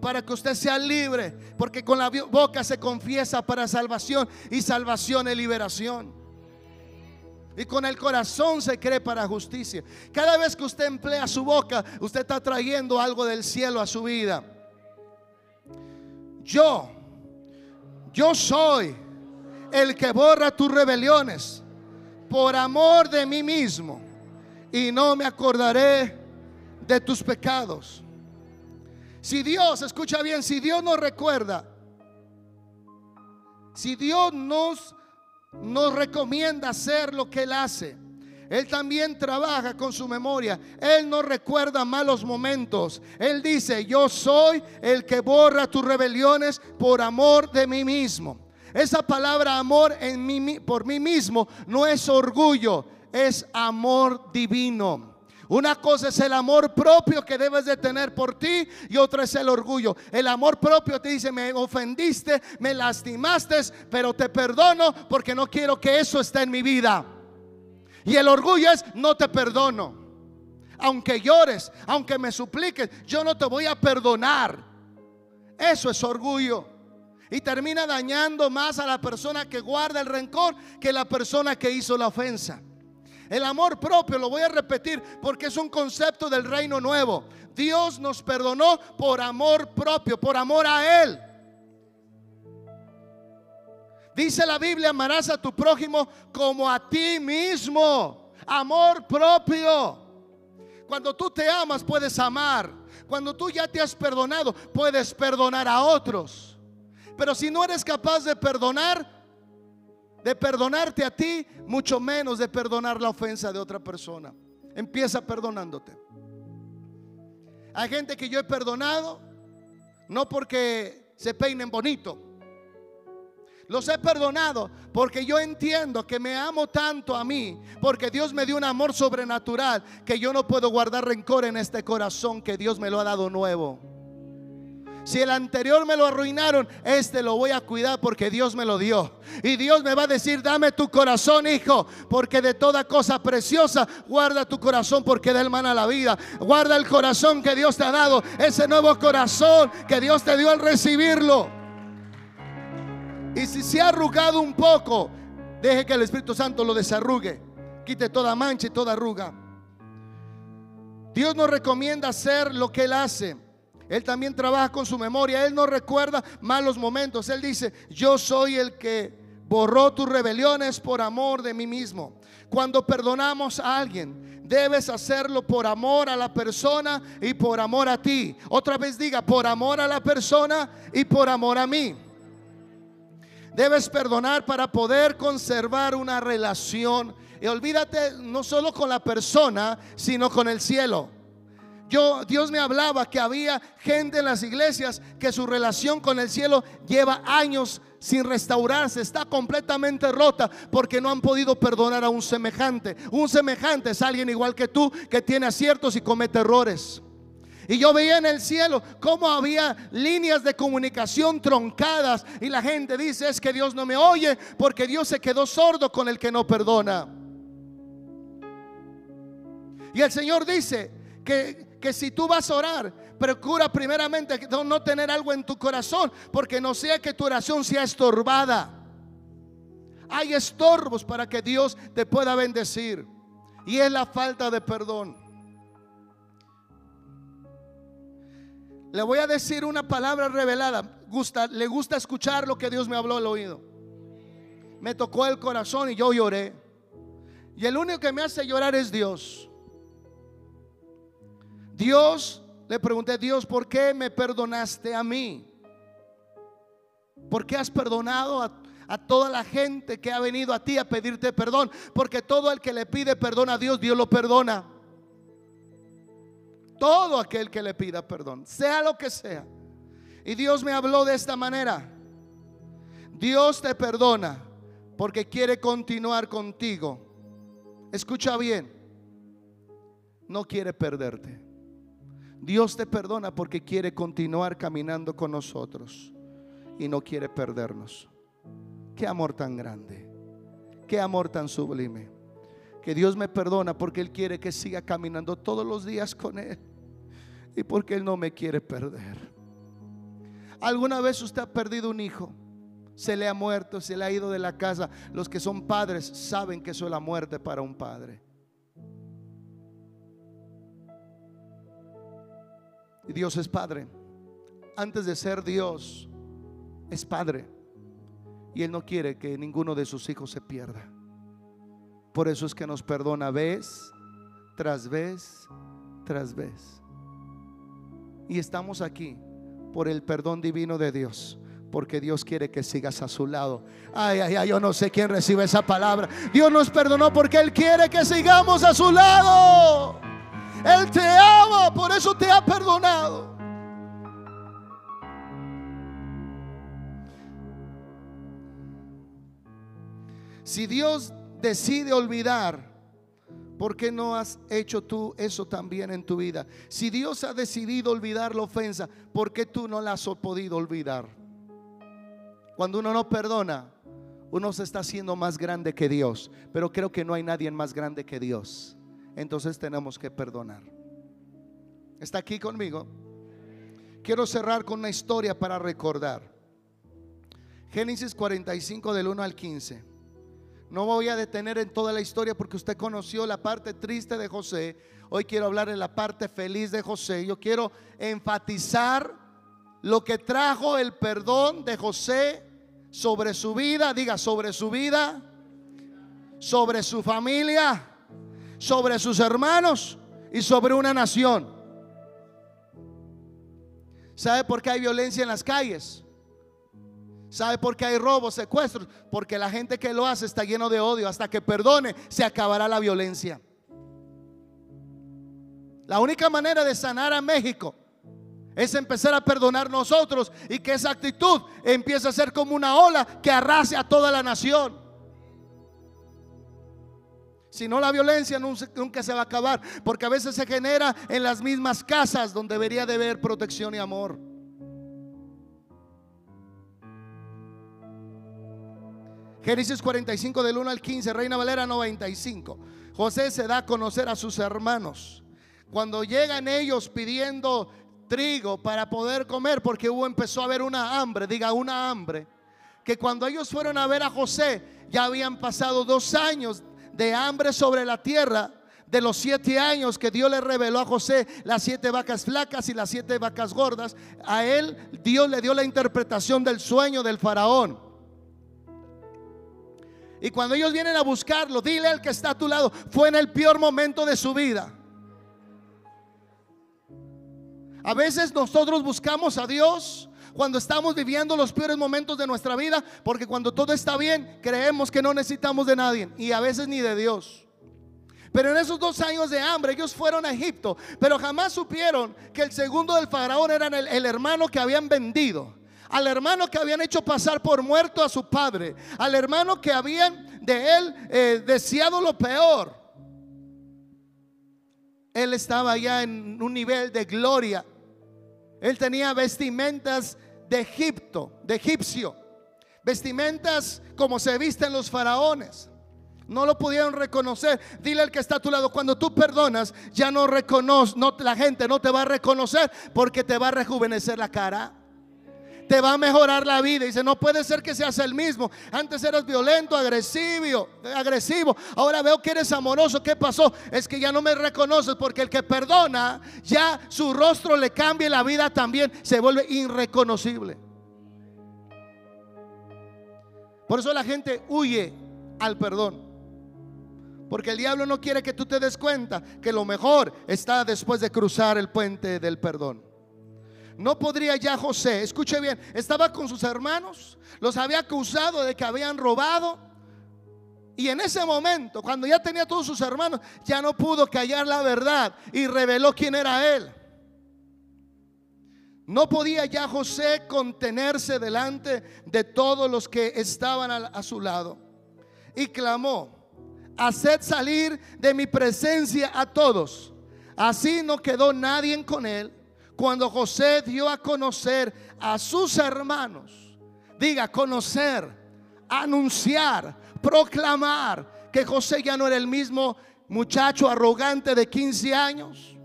para que usted sea libre, porque con la boca se confiesa para salvación y salvación es liberación. Y con el corazón se cree para justicia. Cada vez que usted emplea su boca, usted está trayendo algo del cielo a su vida. Yo, yo soy el que borra tus rebeliones por amor de mí mismo y no me acordaré de tus pecados. Si Dios, escucha bien, si Dios nos recuerda, si Dios nos, nos recomienda hacer lo que Él hace, Él también trabaja con su memoria. Él no recuerda malos momentos. Él dice, yo soy el que borra tus rebeliones por amor de mí mismo. Esa palabra amor en mí, por mí mismo no es orgullo, es amor divino. Una cosa es el amor propio que debes de tener por ti y otra es el orgullo. El amor propio te dice, me ofendiste, me lastimaste, pero te perdono porque no quiero que eso esté en mi vida. Y el orgullo es, no te perdono. Aunque llores, aunque me supliques, yo no te voy a perdonar. Eso es orgullo. Y termina dañando más a la persona que guarda el rencor que la persona que hizo la ofensa. El amor propio, lo voy a repetir porque es un concepto del reino nuevo. Dios nos perdonó por amor propio, por amor a Él. Dice la Biblia, amarás a tu prójimo como a ti mismo. Amor propio. Cuando tú te amas puedes amar. Cuando tú ya te has perdonado puedes perdonar a otros. Pero si no eres capaz de perdonar, de perdonarte a ti, mucho menos de perdonar la ofensa de otra persona. Empieza perdonándote. Hay gente que yo he perdonado, no porque se peinen bonito. Los he perdonado porque yo entiendo que me amo tanto a mí, porque Dios me dio un amor sobrenatural, que yo no puedo guardar rencor en este corazón que Dios me lo ha dado nuevo. Si el anterior me lo arruinaron, este lo voy a cuidar porque Dios me lo dio. Y Dios me va a decir, dame tu corazón, hijo, porque de toda cosa preciosa, guarda tu corazón porque da el a la vida. Guarda el corazón que Dios te ha dado, ese nuevo corazón que Dios te dio al recibirlo. Y si se ha arrugado un poco, deje que el Espíritu Santo lo desarrugue. Quite toda mancha y toda arruga. Dios nos recomienda hacer lo que Él hace. Él también trabaja con su memoria. Él no recuerda malos momentos. Él dice, yo soy el que borró tus rebeliones por amor de mí mismo. Cuando perdonamos a alguien, debes hacerlo por amor a la persona y por amor a ti. Otra vez diga, por amor a la persona y por amor a mí. Debes perdonar para poder conservar una relación. Y olvídate no solo con la persona, sino con el cielo. Yo, Dios me hablaba que había gente en las iglesias que su relación con el cielo lleva años sin restaurarse, está completamente rota porque no han podido perdonar a un semejante. Un semejante es alguien igual que tú que tiene aciertos y comete errores. Y yo veía en el cielo cómo había líneas de comunicación troncadas y la gente dice es que Dios no me oye porque Dios se quedó sordo con el que no perdona. Y el Señor dice que que si tú vas a orar, procura primeramente no tener algo en tu corazón, porque no sea que tu oración sea estorbada. Hay estorbos para que Dios te pueda bendecir. Y es la falta de perdón. Le voy a decir una palabra revelada. Le gusta escuchar lo que Dios me habló al oído. Me tocó el corazón y yo lloré. Y el único que me hace llorar es Dios. Dios, le pregunté, Dios, ¿por qué me perdonaste a mí? ¿Por qué has perdonado a, a, toda la gente que ha venido a ti a pedirte perdón? Porque todo el que le pide perdón a Dios, Dios lo perdona. Todo aquel que le pida perdón, sea lo que sea. Y Dios me habló de esta manera. Dios te perdona porque quiere continuar contigo. Escucha bien, no quiere perderte. Dios te perdona porque quiere continuar caminando con nosotros y no quiere perdernos. Qué amor tan grande, qué amor tan sublime. Que Dios me perdona porque Él quiere que siga caminando todos los días con Él y porque Él no me quiere perder. ¿Alguna vez usted ha perdido un hijo? Se le ha muerto, se le ha ido de la casa. Los que son padres saben que eso es la muerte para un padre. Dios es padre. Antes de ser Dios, es padre. Y Él no quiere que ninguno de sus hijos se pierda. Por eso es que nos perdona vez tras vez tras vez. Y estamos aquí por el perdón divino de Dios. Porque Dios quiere que sigas a su lado. Ay, ay, ay, yo no sé quién recibe esa palabra. Dios nos perdonó porque Él quiere que sigamos a su lado. Él te ama, por eso te ha perdonado. Si Dios decide olvidar, ¿por qué no has hecho tú eso también en tu vida? Si Dios ha decidido olvidar la ofensa, ¿por qué tú no la has podido olvidar? Cuando uno no perdona, uno se está haciendo más grande que Dios, pero creo que no hay nadie más grande que Dios entonces tenemos que perdonar. ¿Está aquí conmigo? Quiero cerrar con una historia para recordar. Génesis 45 del 1 al 15. No voy a detener en toda la historia porque usted conoció la parte triste de José. Hoy quiero hablar de la parte feliz de José. Yo quiero enfatizar lo que trajo el perdón de José sobre su vida. Diga, sobre su vida, sobre su familia sobre sus hermanos y sobre una nación. ¿Sabe por qué hay violencia en las calles? ¿Sabe por qué hay robos, secuestros? Porque la gente que lo hace está lleno de odio. Hasta que perdone, se acabará la violencia. La única manera de sanar a México es empezar a perdonar nosotros y que esa actitud empiece a ser como una ola que arrase a toda la nación. Si no, la violencia nunca se va a acabar, porque a veces se genera en las mismas casas donde debería de haber protección y amor. Génesis 45 del 1 al 15, Reina Valera 95. José se da a conocer a sus hermanos. Cuando llegan ellos pidiendo trigo para poder comer, porque hubo empezó a haber una hambre, diga una hambre, que cuando ellos fueron a ver a José, ya habían pasado dos años de hambre sobre la tierra de los siete años que Dios le reveló a José las siete vacas flacas y las siete vacas gordas, a él Dios le dio la interpretación del sueño del faraón. Y cuando ellos vienen a buscarlo, dile al que está a tu lado, fue en el peor momento de su vida. A veces nosotros buscamos a Dios cuando estamos viviendo los peores momentos de nuestra vida, porque cuando todo está bien, creemos que no necesitamos de nadie y a veces ni de Dios. Pero en esos dos años de hambre ellos fueron a Egipto, pero jamás supieron que el segundo del faraón era el, hermano que habían vendido, al hermano que habían hecho pasar por muerto a su padre, al hermano que habían de él eh, deseado lo peor. Él estaba ya en un nivel de gloria. Él tenía vestimentas de Egipto, de egipcio. Vestimentas como se visten los faraones. No lo pudieron reconocer. Dile al que está a tu lado, cuando tú perdonas, ya no reconoce, no, la gente no te va a reconocer porque te va a rejuvenecer la cara te va a mejorar la vida. Dice, no puede ser que seas el mismo. Antes eras violento, agresivo, agresivo. Ahora veo que eres amoroso. ¿Qué pasó? Es que ya no me reconoces porque el que perdona, ya su rostro le cambia y la vida también se vuelve irreconocible. Por eso la gente huye al perdón. Porque el diablo no quiere que tú te des cuenta que lo mejor está después de cruzar el puente del perdón. No podría ya José, escuche bien, estaba con sus hermanos, los había acusado de que habían robado. Y en ese momento, cuando ya tenía todos sus hermanos, ya no pudo callar la verdad y reveló quién era él. No podía ya José contenerse delante de todos los que estaban a, su lado. Y clamó, haced salir de mi presencia a todos. Así no quedó nadie con él cuando José dio a conocer a sus hermanos, diga conocer, anunciar, proclamar que José ya no era el mismo muchacho arrogante de 15 años,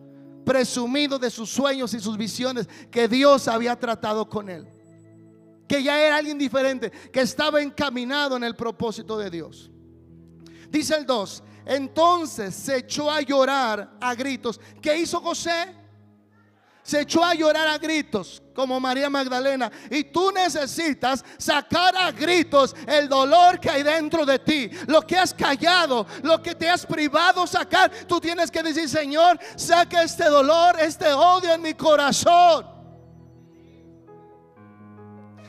presumido de sus sueños y sus visiones, que Dios había tratado con él. que ya era alguien diferente, que estaba encaminado en el propósito de Dios. Dice el 2, entonces se echó a llorar a gritos. ¿Qué hizo José? Se echó a llorar a gritos como María Magdalena. Y tú necesitas sacar a gritos el dolor que hay dentro de ti. Lo que has callado, lo que te has privado sacar. Tú tienes que decir, Señor, saca este dolor, este odio en mi corazón.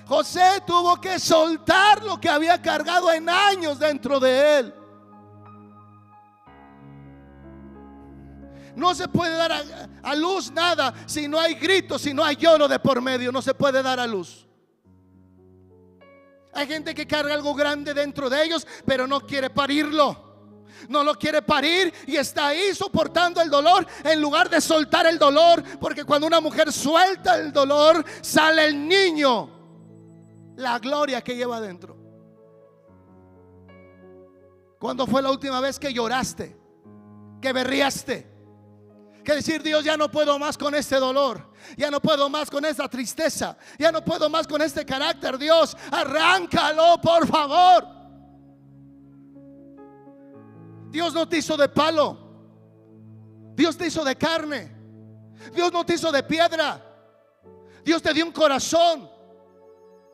José tuvo que soltar lo que había cargado en años dentro de él. No se puede dar a, luz nada si no hay gritos, si no hay lloro de por medio. No se puede dar a luz. Hay gente que carga algo grande dentro de ellos, pero no quiere parirlo. No lo quiere parir y está ahí soportando el dolor en lugar de soltar el dolor. Porque cuando una mujer suelta el dolor, sale el niño. La gloria que lleva adentro. ¿Cuándo fue la última vez que lloraste? Que berriaste que decir, Dios, ya no puedo más con este dolor, ya no puedo más con esta tristeza, ya no puedo más con este carácter. Dios, arráncalo, por favor. Dios no te hizo de palo, Dios te hizo de carne, Dios no te hizo de piedra, Dios te dio un corazón,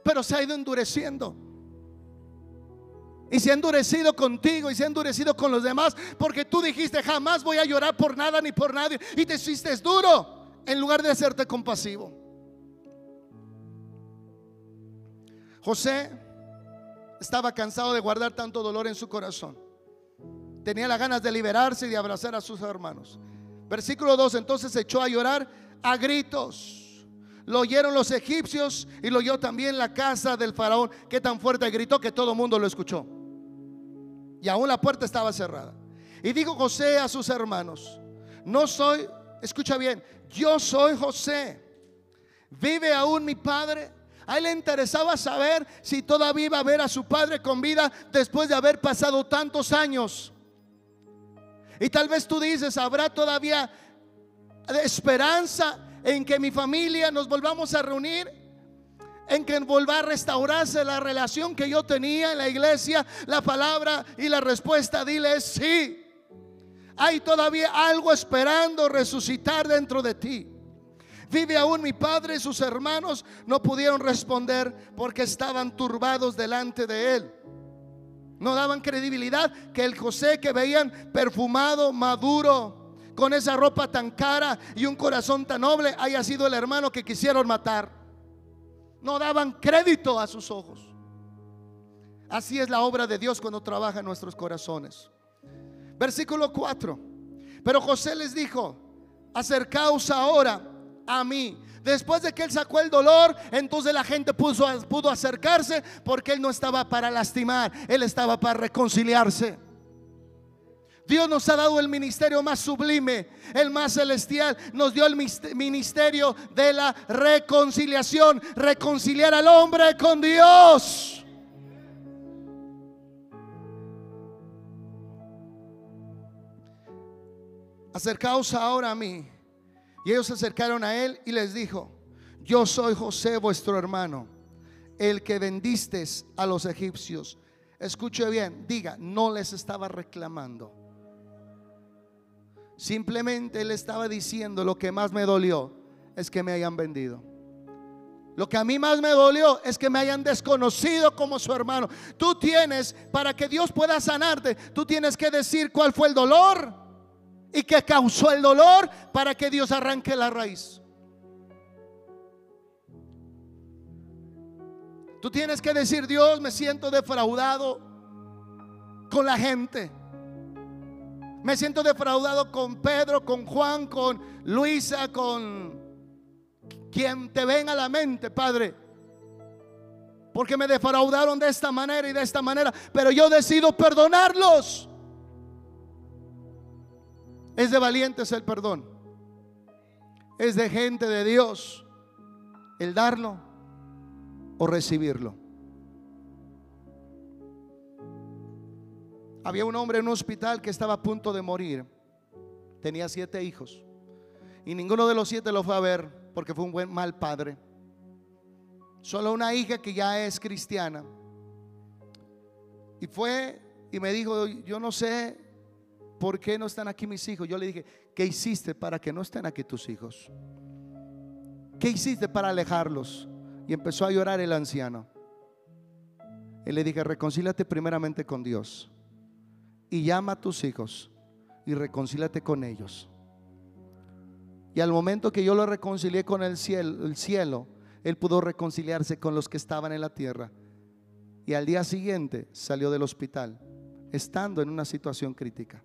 pero se ha ido endureciendo. Y se ha endurecido contigo y se ha endurecido con los demás porque tú dijiste jamás voy a llorar por nada ni por nadie. Y te hiciste duro en lugar de hacerte compasivo. José estaba cansado de guardar tanto dolor en su corazón. Tenía las ganas de liberarse y de abrazar a sus hermanos. Versículo 2, entonces se echó a llorar a gritos. Lo oyeron los egipcios y lo oyó también la casa del faraón, que tan fuerte gritó que todo el mundo lo escuchó y aún la puerta estaba cerrada. Y dijo José a sus hermanos, no soy, escucha bien, yo soy José. ¿Vive aún mi padre? A él le interesaba saber si todavía iba a ver a su padre con vida después de haber pasado tantos años. Y tal vez tú dices, ¿habrá todavía esperanza en que mi familia nos volvamos a reunir? En que vuelva a restaurarse la relación que yo tenía en la iglesia, la palabra y la respuesta, dile sí. Hay todavía algo esperando resucitar dentro de ti. Vive aún mi padre y sus hermanos no pudieron responder porque estaban turbados delante de él. No daban credibilidad que el José que veían perfumado, maduro, con esa ropa tan cara y un corazón tan noble, haya sido el hermano que quisieron matar no daban crédito a sus ojos. Así es la obra de Dios cuando trabaja en nuestros corazones. Versículo 4. Pero José les dijo, acercaos ahora a mí. Después de que él sacó el dolor, entonces la gente pudo acercarse porque él no estaba para lastimar, él estaba para reconciliarse. Dios nos ha dado el ministerio más sublime, el más celestial. Nos dio el ministerio de la reconciliación, reconciliar al hombre con Dios. Acercaos ahora a mí. Y ellos se acercaron a él y les dijo, yo soy José vuestro hermano, el que vendiste a los egipcios. Escuche bien, diga, no les estaba reclamando Simplemente él estaba diciendo lo que más me dolió es que me hayan vendido. Lo que a mí más me dolió es que me hayan desconocido como su hermano. Tú tienes, para que Dios pueda sanarte, tú tienes que decir cuál fue el dolor y qué causó el dolor para que Dios arranque la raíz. Tú tienes que decir, Dios, me siento defraudado con la gente. Me siento defraudado con Pedro, con Juan, con Luisa, con quien te venga a la mente, Padre. Porque me defraudaron de esta manera y de esta manera. Pero yo decido perdonarlos. Es de valientes el perdón. Es de gente de Dios el darlo o recibirlo. Había un hombre en un hospital que estaba a punto de morir. Tenía siete hijos. Y ninguno de los siete lo fue a ver porque fue un buen mal padre. Solo una hija que ya es cristiana. Y fue y me dijo, yo no sé por qué no están aquí mis hijos. Yo le dije, ¿qué hiciste para que no estén aquí tus hijos? ¿Qué hiciste para alejarlos? Y empezó a llorar el anciano. Y le dije, reconcílate primeramente con Dios. Y llama a tus hijos y reconcílate con ellos. Y al momento que yo lo reconcilié con el cielo, el cielo, él pudo reconciliarse con los que estaban en la tierra. Y al día siguiente salió del hospital, estando en una situación crítica.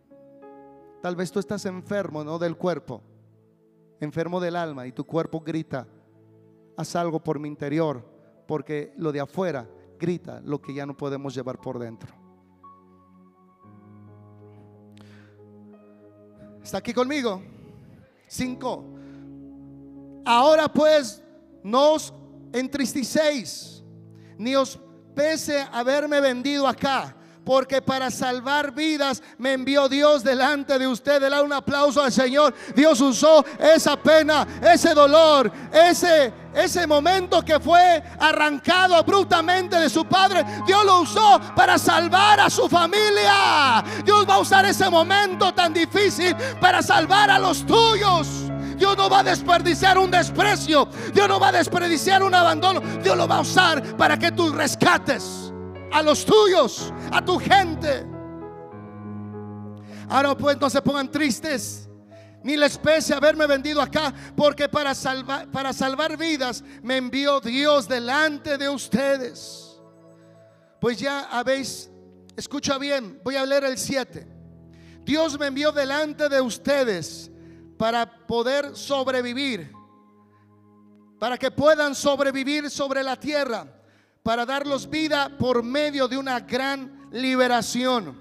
Tal vez tú estás enfermo, no del cuerpo, enfermo del alma, y tu cuerpo grita, haz algo por mi interior, porque lo de afuera grita lo que ya no podemos llevar por dentro. ¿Está aquí conmigo? Cinco. Ahora pues, no os entristecéis, ni os pese haberme vendido acá porque para salvar vidas me envió Dios delante de usted. Dale un aplauso al Señor. Dios usó esa pena, ese dolor, ese, ese momento que fue arrancado abruptamente de su padre. Dios lo usó para salvar a su familia. Dios va a usar ese momento tan difícil para salvar a los tuyos. Dios no va a desperdiciar un desprecio. Dios no va a desperdiciar un abandono. Dios lo va a usar para que tú rescates a los tuyos, a tu gente. Ahora pues no se pongan tristes, ni les pese haberme vendido acá, porque para salvar, para salvar vidas me envió Dios delante de ustedes. Pues ya habéis, escucha bien, voy a leer el 7. Dios me envió delante de ustedes para poder sobrevivir, para que puedan sobrevivir sobre la tierra para darlos vida por medio de una gran liberación.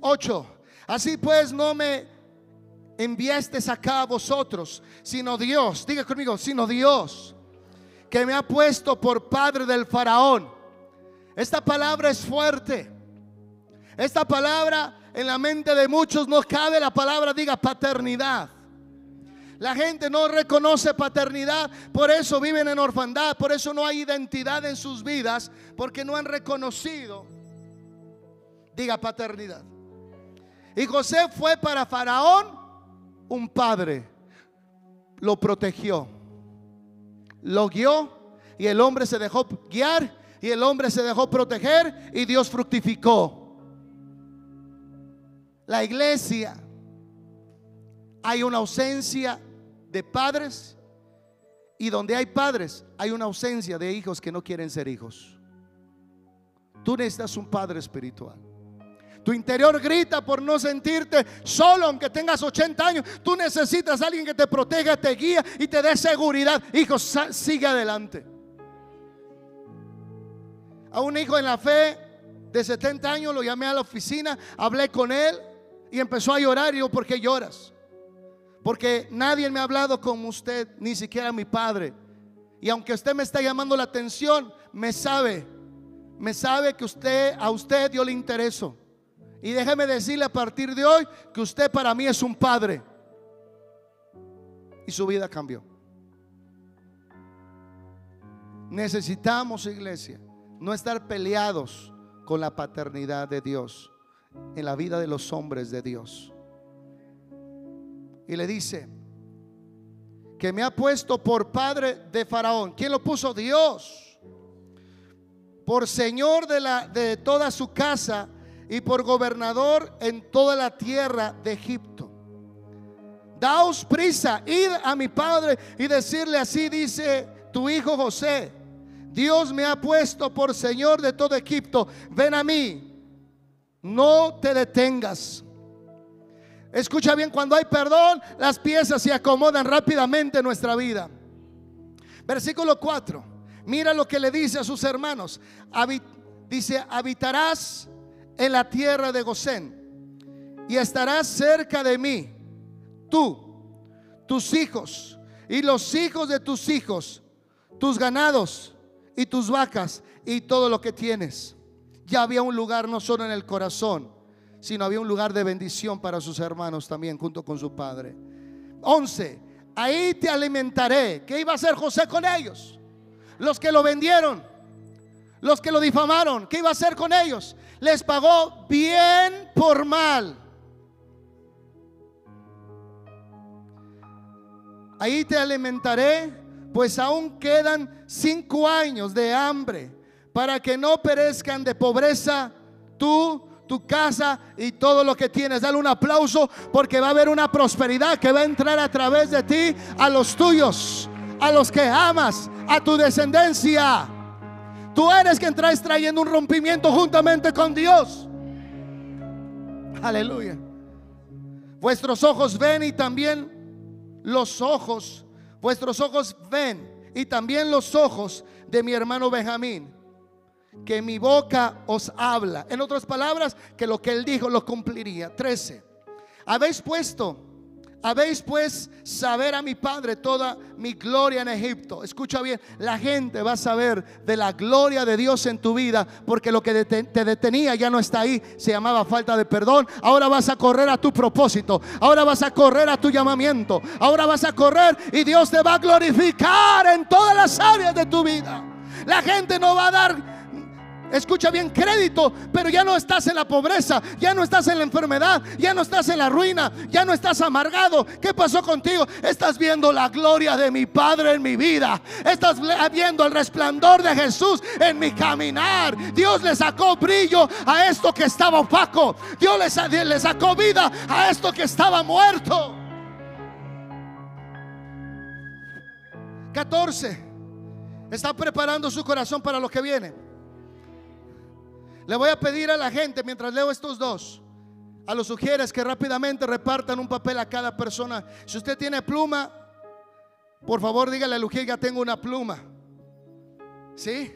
8. Así pues no me enviaste acá a vosotros, sino Dios, diga conmigo, sino Dios, que me ha puesto por padre del faraón. Esta palabra es fuerte. Esta palabra en la mente de muchos no cabe la palabra, diga paternidad. La gente no reconoce paternidad, por eso viven en orfandad, por eso no hay identidad en sus vidas, porque no han reconocido, diga paternidad. Y José fue para Faraón un padre, lo protegió, lo guió y el hombre se dejó guiar y el hombre se dejó proteger y Dios fructificó. La iglesia hay una ausencia de padres y donde hay padres hay una ausencia de hijos que no quieren ser hijos. Tú necesitas un padre espiritual. Tu interior grita por no sentirte solo aunque tengas 80 años. Tú necesitas a alguien que te proteja, te guía y te dé seguridad. Hijos, sigue adelante. A un hijo en la fe de 70 años lo llamé a la oficina, hablé con él y empezó a llorar. Y yo, ¿por qué lloras? Porque nadie me ha hablado como usted, ni siquiera mi padre. Y aunque usted me está llamando la atención, me sabe, me sabe que usted a usted yo le intereso. Y déjeme decirle a partir de hoy que usted para mí es un padre. Y su vida cambió. Necesitamos, iglesia, no estar peleados con la paternidad de Dios en la vida de los hombres de Dios y le dice que me ha puesto por padre de Faraón. ¿Quién lo puso? Dios. Por señor de, la, de toda su casa y por gobernador en toda la tierra de Egipto. Daos prisa, id a mi padre y decirle así, dice tu hijo José, Dios me ha puesto por Señor de todo Egipto, ven a mí, no te detengas Escucha bien, cuando hay perdón, las piezas se acomodan rápidamente en nuestra vida. Versículo 4. Mira lo que le dice a sus hermanos. dice, habitarás en la tierra de Gosén y estarás cerca de mí, tú, tus hijos y los hijos de tus hijos, tus ganados y tus vacas y todo lo que tienes. Ya había un lugar no solo en el corazón, sino había un lugar de bendición para sus hermanos también, junto con su padre. 11. Ahí te alimentaré. ¿Qué iba a hacer José con ellos? los que lo vendieron, los que lo difamaron, ¿qué iba a hacer con ellos? Les pagó bien por mal. Ahí te alimentaré, pues aún quedan cinco años de hambre para que no perezcan de pobreza tú, tu casa y todo lo que tienes. Dale un aplauso porque va a haber una prosperidad que va a entrar a través de ti a los tuyos, a los que amas, a tu descendencia. Tú eres quien traes trayendo un rompimiento juntamente con Dios. Aleluya. Vuestros ojos ven y también los ojos, vuestros ojos ven y también los ojos de mi hermano Benjamín, que mi boca os habla. En otras palabras, que lo que él dijo lo cumpliría. 13. Habéis puesto habéis pues saber a mi Padre toda mi gloria en Egipto. Escucha bien, la gente va a saber de la gloria de Dios en tu vida porque lo que te detenía ya no está ahí, se llamaba falta de perdón. Ahora vas a correr a tu propósito, ahora vas a correr a tu llamamiento, ahora vas a correr y Dios te va a glorificar en todas las áreas de tu vida. La gente no va a dar escucha bien, crédito, pero ya no estás en la pobreza, ya no estás en la enfermedad, ya no estás en la ruina, ya no estás amargado. ¿Qué pasó contigo? Estás viendo la gloria de mi Padre en mi vida, estás viendo el resplandor de Jesús en mi caminar. Dios le sacó brillo a esto que estaba opaco, Dios le, sacó vida a esto que estaba muerto. 14. Está preparando su corazón para lo que viene. Le voy a pedir a la gente, mientras leo estos dos, a los sugieres que rápidamente repartan un papel a cada persona. Si usted tiene pluma, por favor dígale a ya tengo una pluma. ¿Sí?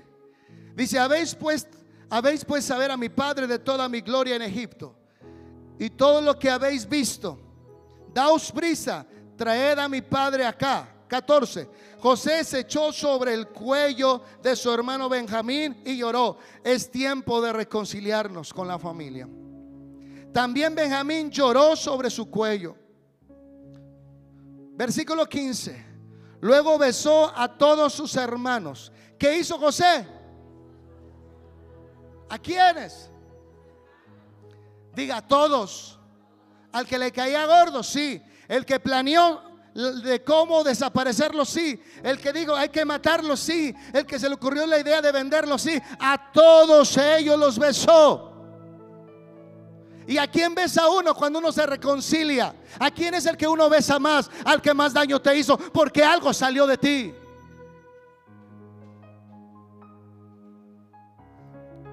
Dice, habéis pues, habéis pues saber a mi Padre de toda mi gloria en Egipto y todo lo que habéis visto. Daos prisa, traed a mi Padre acá 14. José se echó sobre el cuello de su hermano Benjamín y lloró. Es tiempo de reconciliarnos con la familia. También Benjamín lloró sobre su cuello. Versículo 15. Luego besó a todos sus hermanos. ¿Qué hizo José? ¿A quiénes? Diga a todos. Al que le caía gordo, sí. El que planeó de cómo desaparecerlo, sí. El que digo hay que matarlo, sí. El que se le ocurrió la idea de venderlo, sí. A todos ellos los besó. ¿Y a quién besa uno cuando uno se reconcilia? ¿A quién es el que uno besa más? Al que más daño te hizo, porque algo salió de ti.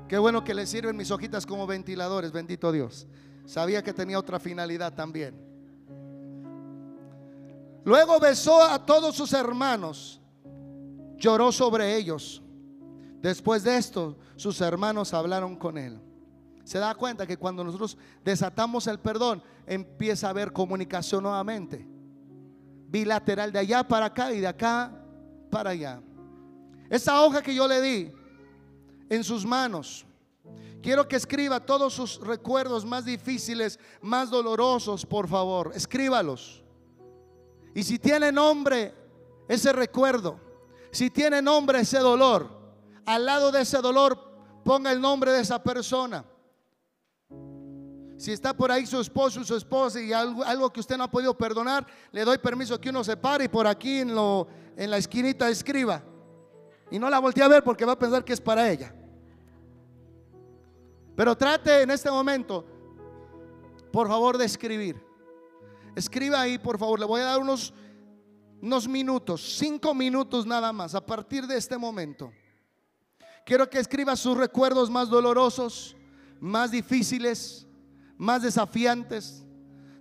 Qué bueno que le sirven mis hojitas como ventiladores, bendito Dios. Sabía que tenía otra finalidad también. Luego besó a todos sus hermanos, lloró sobre ellos. Después de esto, sus hermanos hablaron con él. Se da cuenta que cuando nosotros desatamos el perdón, empieza a haber comunicación nuevamente. Bilateral de allá para acá y de acá para allá. Esa hoja que yo le di en sus manos, quiero que escriba todos sus recuerdos más difíciles, más dolorosos, por favor. Escríbalos. Y si tiene nombre ese recuerdo, si tiene nombre ese dolor, al lado de ese dolor ponga el nombre de esa persona. Si está por ahí su esposo su esposa y algo, que usted no ha podido perdonar, le doy permiso que uno se pare y por aquí en, lo, en la esquinita escriba. Y no la voltee a ver porque va a pensar que es para ella. Pero trate en este momento, por favor, de escribir. Escriba ahí, por favor. Le voy a dar unos, unos minutos, cinco minutos nada más, a partir de este momento. Quiero que escriba sus recuerdos más dolorosos, más difíciles, más desafiantes.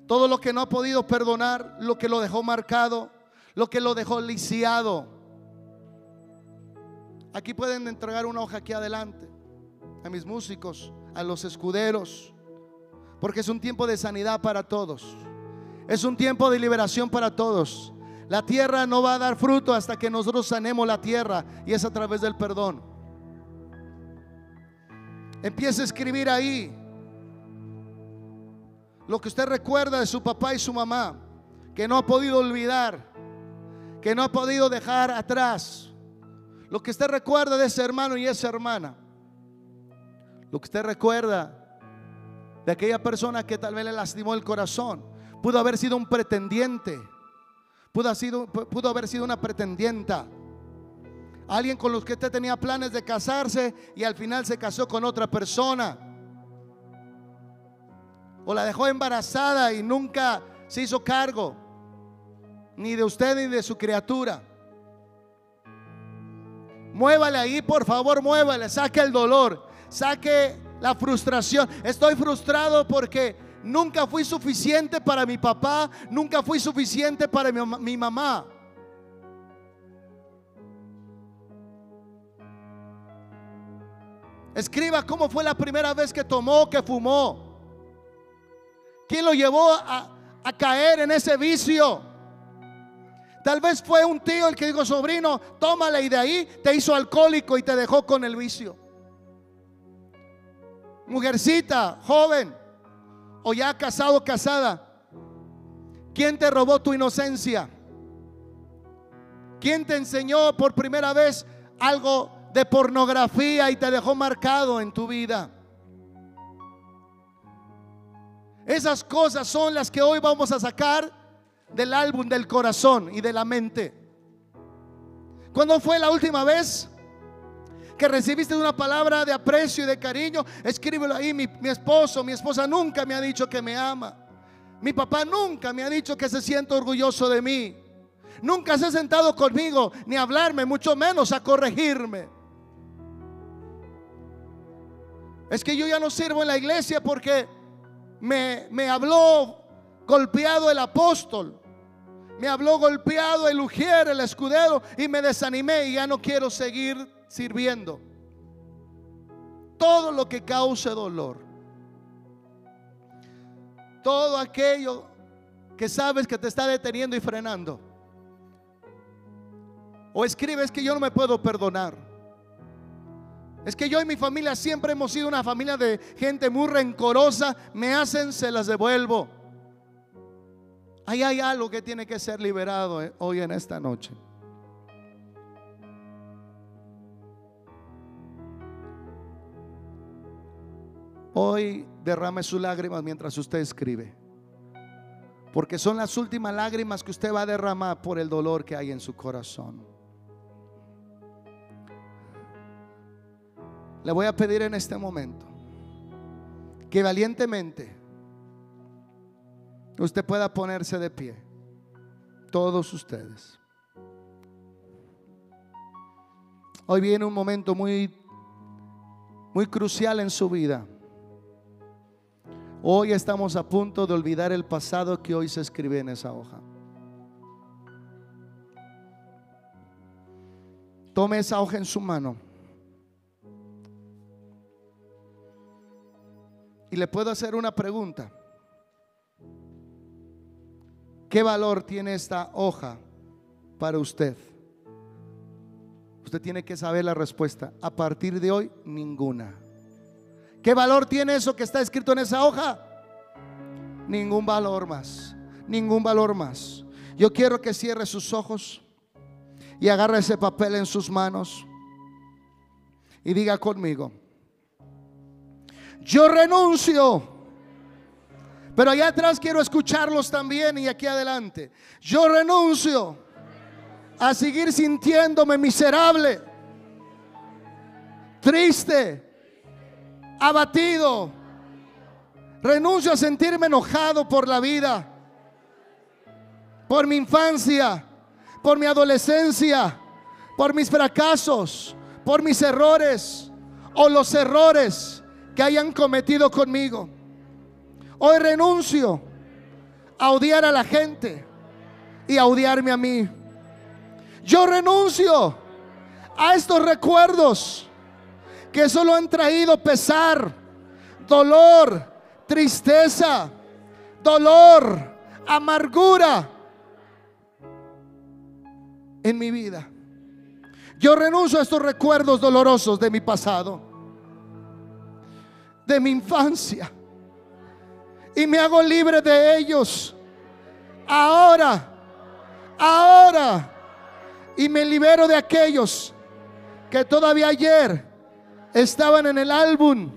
Todo lo que no ha podido perdonar, lo que lo dejó marcado, lo que lo dejó lisiado. Aquí pueden entregar una hoja aquí adelante a mis músicos, a los escuderos, porque es un tiempo de sanidad para todos. Es un tiempo de liberación para todos. La tierra no va a dar fruto hasta que nosotros sanemos la tierra y es a través del perdón. Empiece a escribir ahí lo que usted recuerda de su papá y su mamá, que no ha podido olvidar, que no ha podido dejar atrás. lo que usted recuerda de ese hermano y esa hermana. Lo que usted recuerda de aquella persona que tal vez le lastimó el corazón. Pudo haber sido un pretendiente. Pudo, sido, pudo haber sido una pretendienta. Alguien con los que usted tenía planes de casarse y al final se casó con otra persona. O la dejó embarazada y nunca se hizo cargo. Ni de usted ni de su criatura. Muévale ahí, por favor, muévale. Saque el dolor. Saque la frustración. Estoy frustrado porque nunca fui suficiente para mi papá. Nunca fui suficiente para mi, mamá. Escriba cómo fue la primera vez que tomó, que fumó. ¿Quién lo llevó a, a caer en ese vicio? Tal vez fue un tío el que dijo, sobrino, tómala y de ahí te hizo alcohólico y te dejó con el vicio. Mujercita, joven, o ya casado, casada, ¿quién te robó tu inocencia? ¿Quién te enseñó por primera vez algo de pornografía y te dejó marcado en tu vida? Esas cosas son las que hoy vamos a sacar del álbum del corazón y de la mente. ¿Cuándo fue la última vez que recibiste una palabra de aprecio y de cariño? Escríbelo ahí. Mi, mi, esposo, mi esposa nunca me ha dicho que me ama. Mi papá nunca me ha dicho que se siente orgulloso de mí. Nunca se ha sentado conmigo ni a hablarme, mucho menos a corregirme. Es que yo ya no sirvo en la iglesia porque me, me habló golpeado el apóstol. Me habló golpeado el ujier, el escudero, y me desanimé y ya no quiero seguir sirviendo. Todo lo que cause dolor, todo aquello que sabes que te está deteniendo y frenando, o escribes que yo no me puedo perdonar. Es que yo y mi familia siempre hemos sido una familia de gente muy rencorosa. Me hacen, se las devuelvo. Ahí hay algo que tiene que ser liberado eh, hoy en esta noche. Hoy derrame sus lágrimas mientras usted escribe. Porque son las últimas lágrimas que usted va a derramar por el dolor que hay en su corazón. Le voy a pedir en este momento que valientemente usted pueda ponerse de pie. Todos ustedes. Hoy viene un momento muy muy crucial en su vida. Hoy estamos a punto de olvidar el pasado que hoy se escribe en esa hoja. Tome esa hoja en su mano. Y le puedo hacer una pregunta. ¿Qué valor tiene esta hoja para usted? Usted tiene que saber la respuesta. A partir de hoy, ninguna. ¿Qué valor tiene eso que está escrito en esa hoja? Ningún valor más. Ningún valor más. Yo quiero que cierre sus ojos y agarre ese papel en sus manos y diga conmigo, yo renuncio pero allá atrás quiero escucharlos también y aquí adelante. Yo renuncio a seguir sintiéndome miserable, triste, abatido. Renuncio a sentirme enojado por la vida, por mi infancia, por mi adolescencia, por mis fracasos, por mis errores o los errores que hayan cometido conmigo. Hoy renuncio a odiar a la gente y a odiarme a mí. Yo renuncio a estos recuerdos que solo han traído pesar, dolor, tristeza, dolor, amargura en mi vida. Yo renuncio a estos recuerdos dolorosos de mi pasado, de mi infancia y me hago libre de ellos. Ahora, ahora. Y me libero de aquellos que todavía ayer estaban en el álbum,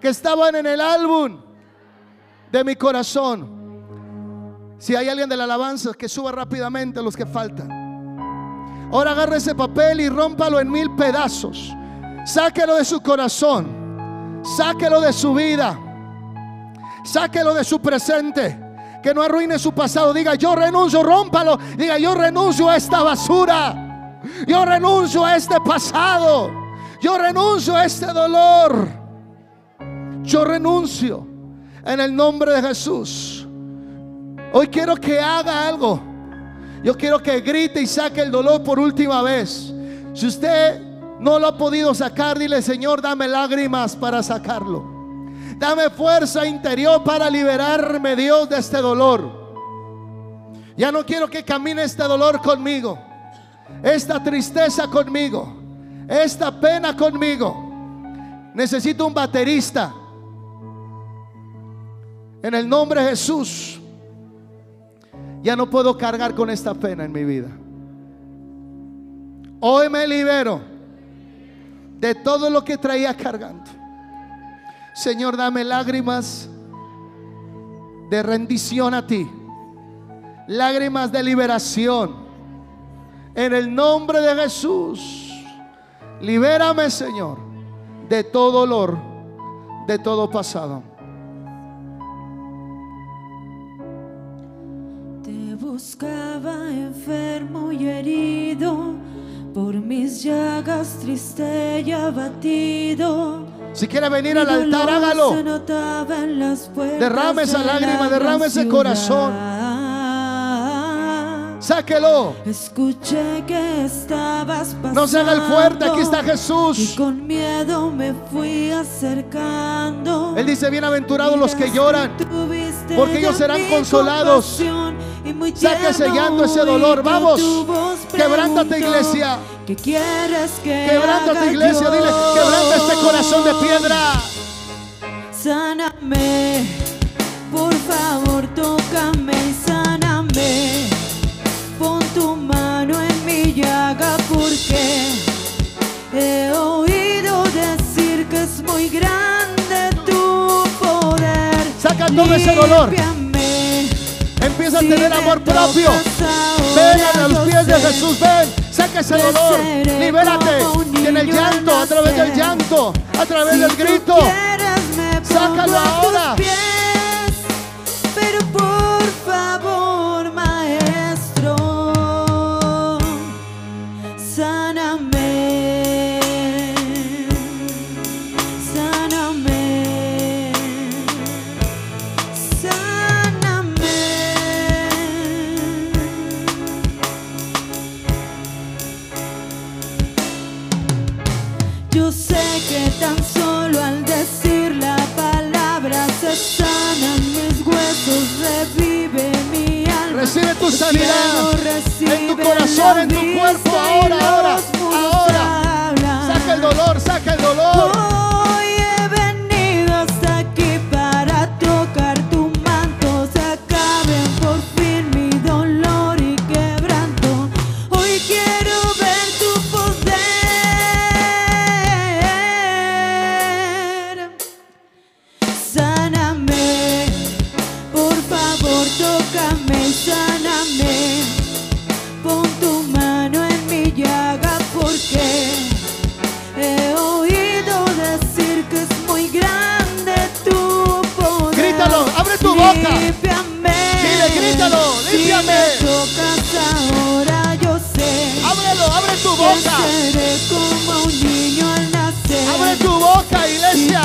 que estaban en el álbum de mi corazón. Si hay alguien de la alabanza, que suba rápidamente los que faltan. Ahora agarre ese papel y rómpalo en mil pedazos. Sáquelo de su corazón. Sáquelo de su vida. Sáquelo de su presente. Que no arruine su pasado. Diga, yo renuncio, rómpalo. Diga, yo renuncio a esta basura. Yo renuncio a este pasado. Yo renuncio a este dolor. Yo renuncio en el nombre de Jesús. Hoy quiero que haga algo. Yo quiero que grite y saque el dolor por última vez. Si usted no lo ha podido sacar, dile, Señor, dame lágrimas para sacarlo. Dame fuerza interior para liberarme, Dios, de este dolor. Ya no quiero que camine este dolor conmigo. Esta tristeza conmigo. Esta pena conmigo. Necesito un baterista. En el nombre de Jesús. Ya no puedo cargar con esta pena en mi vida. Hoy me libero de todo lo que traía cargando. Señor, dame lágrimas de rendición a ti. Lágrimas de liberación. En el nombre de Jesús. Libérame, Señor, de todo dolor, de todo pasado. buscaba enfermo y herido, por mis llagas triste y abatido. Si quiere venir al altar, hágalo. Derrame esa lágrima, derrame ese corazón. Sáquelo. Escuché que estabas pasando. No se haga el fuerte, aquí está Jesús. Y con miedo me fui acercando. Él dice, bienaventurados los que lloran, porque ellos serán consolados. Saque sellando ese dolor. Vamos. Quebrántate, iglesia. ¿Qué quieres que Quebrántate, iglesia. Dile, quebranta este corazón de piedra. Sáname. Por favor, tócame y sáname. Pon tu mano en mi llaga porque he oído decir que es muy grande tu poder. Saca todo ese dolor. A tener amor propio. Ven a los pies de Jesús, ven. Saca ese dolor. Libérate en el llanto, a través del llanto, a través del grito. Sácalo ahora. Yo sé que tan solo al decir la palabra se sanan mis huesos, revive mi alma. Recibe tu sanidad en tu corazón, en tu cuerpo. Ahora, ahora, ahora. Saca el dolor, saca el dolor. Seré como un niño al nacer. Abre tu boca, Si iglesia.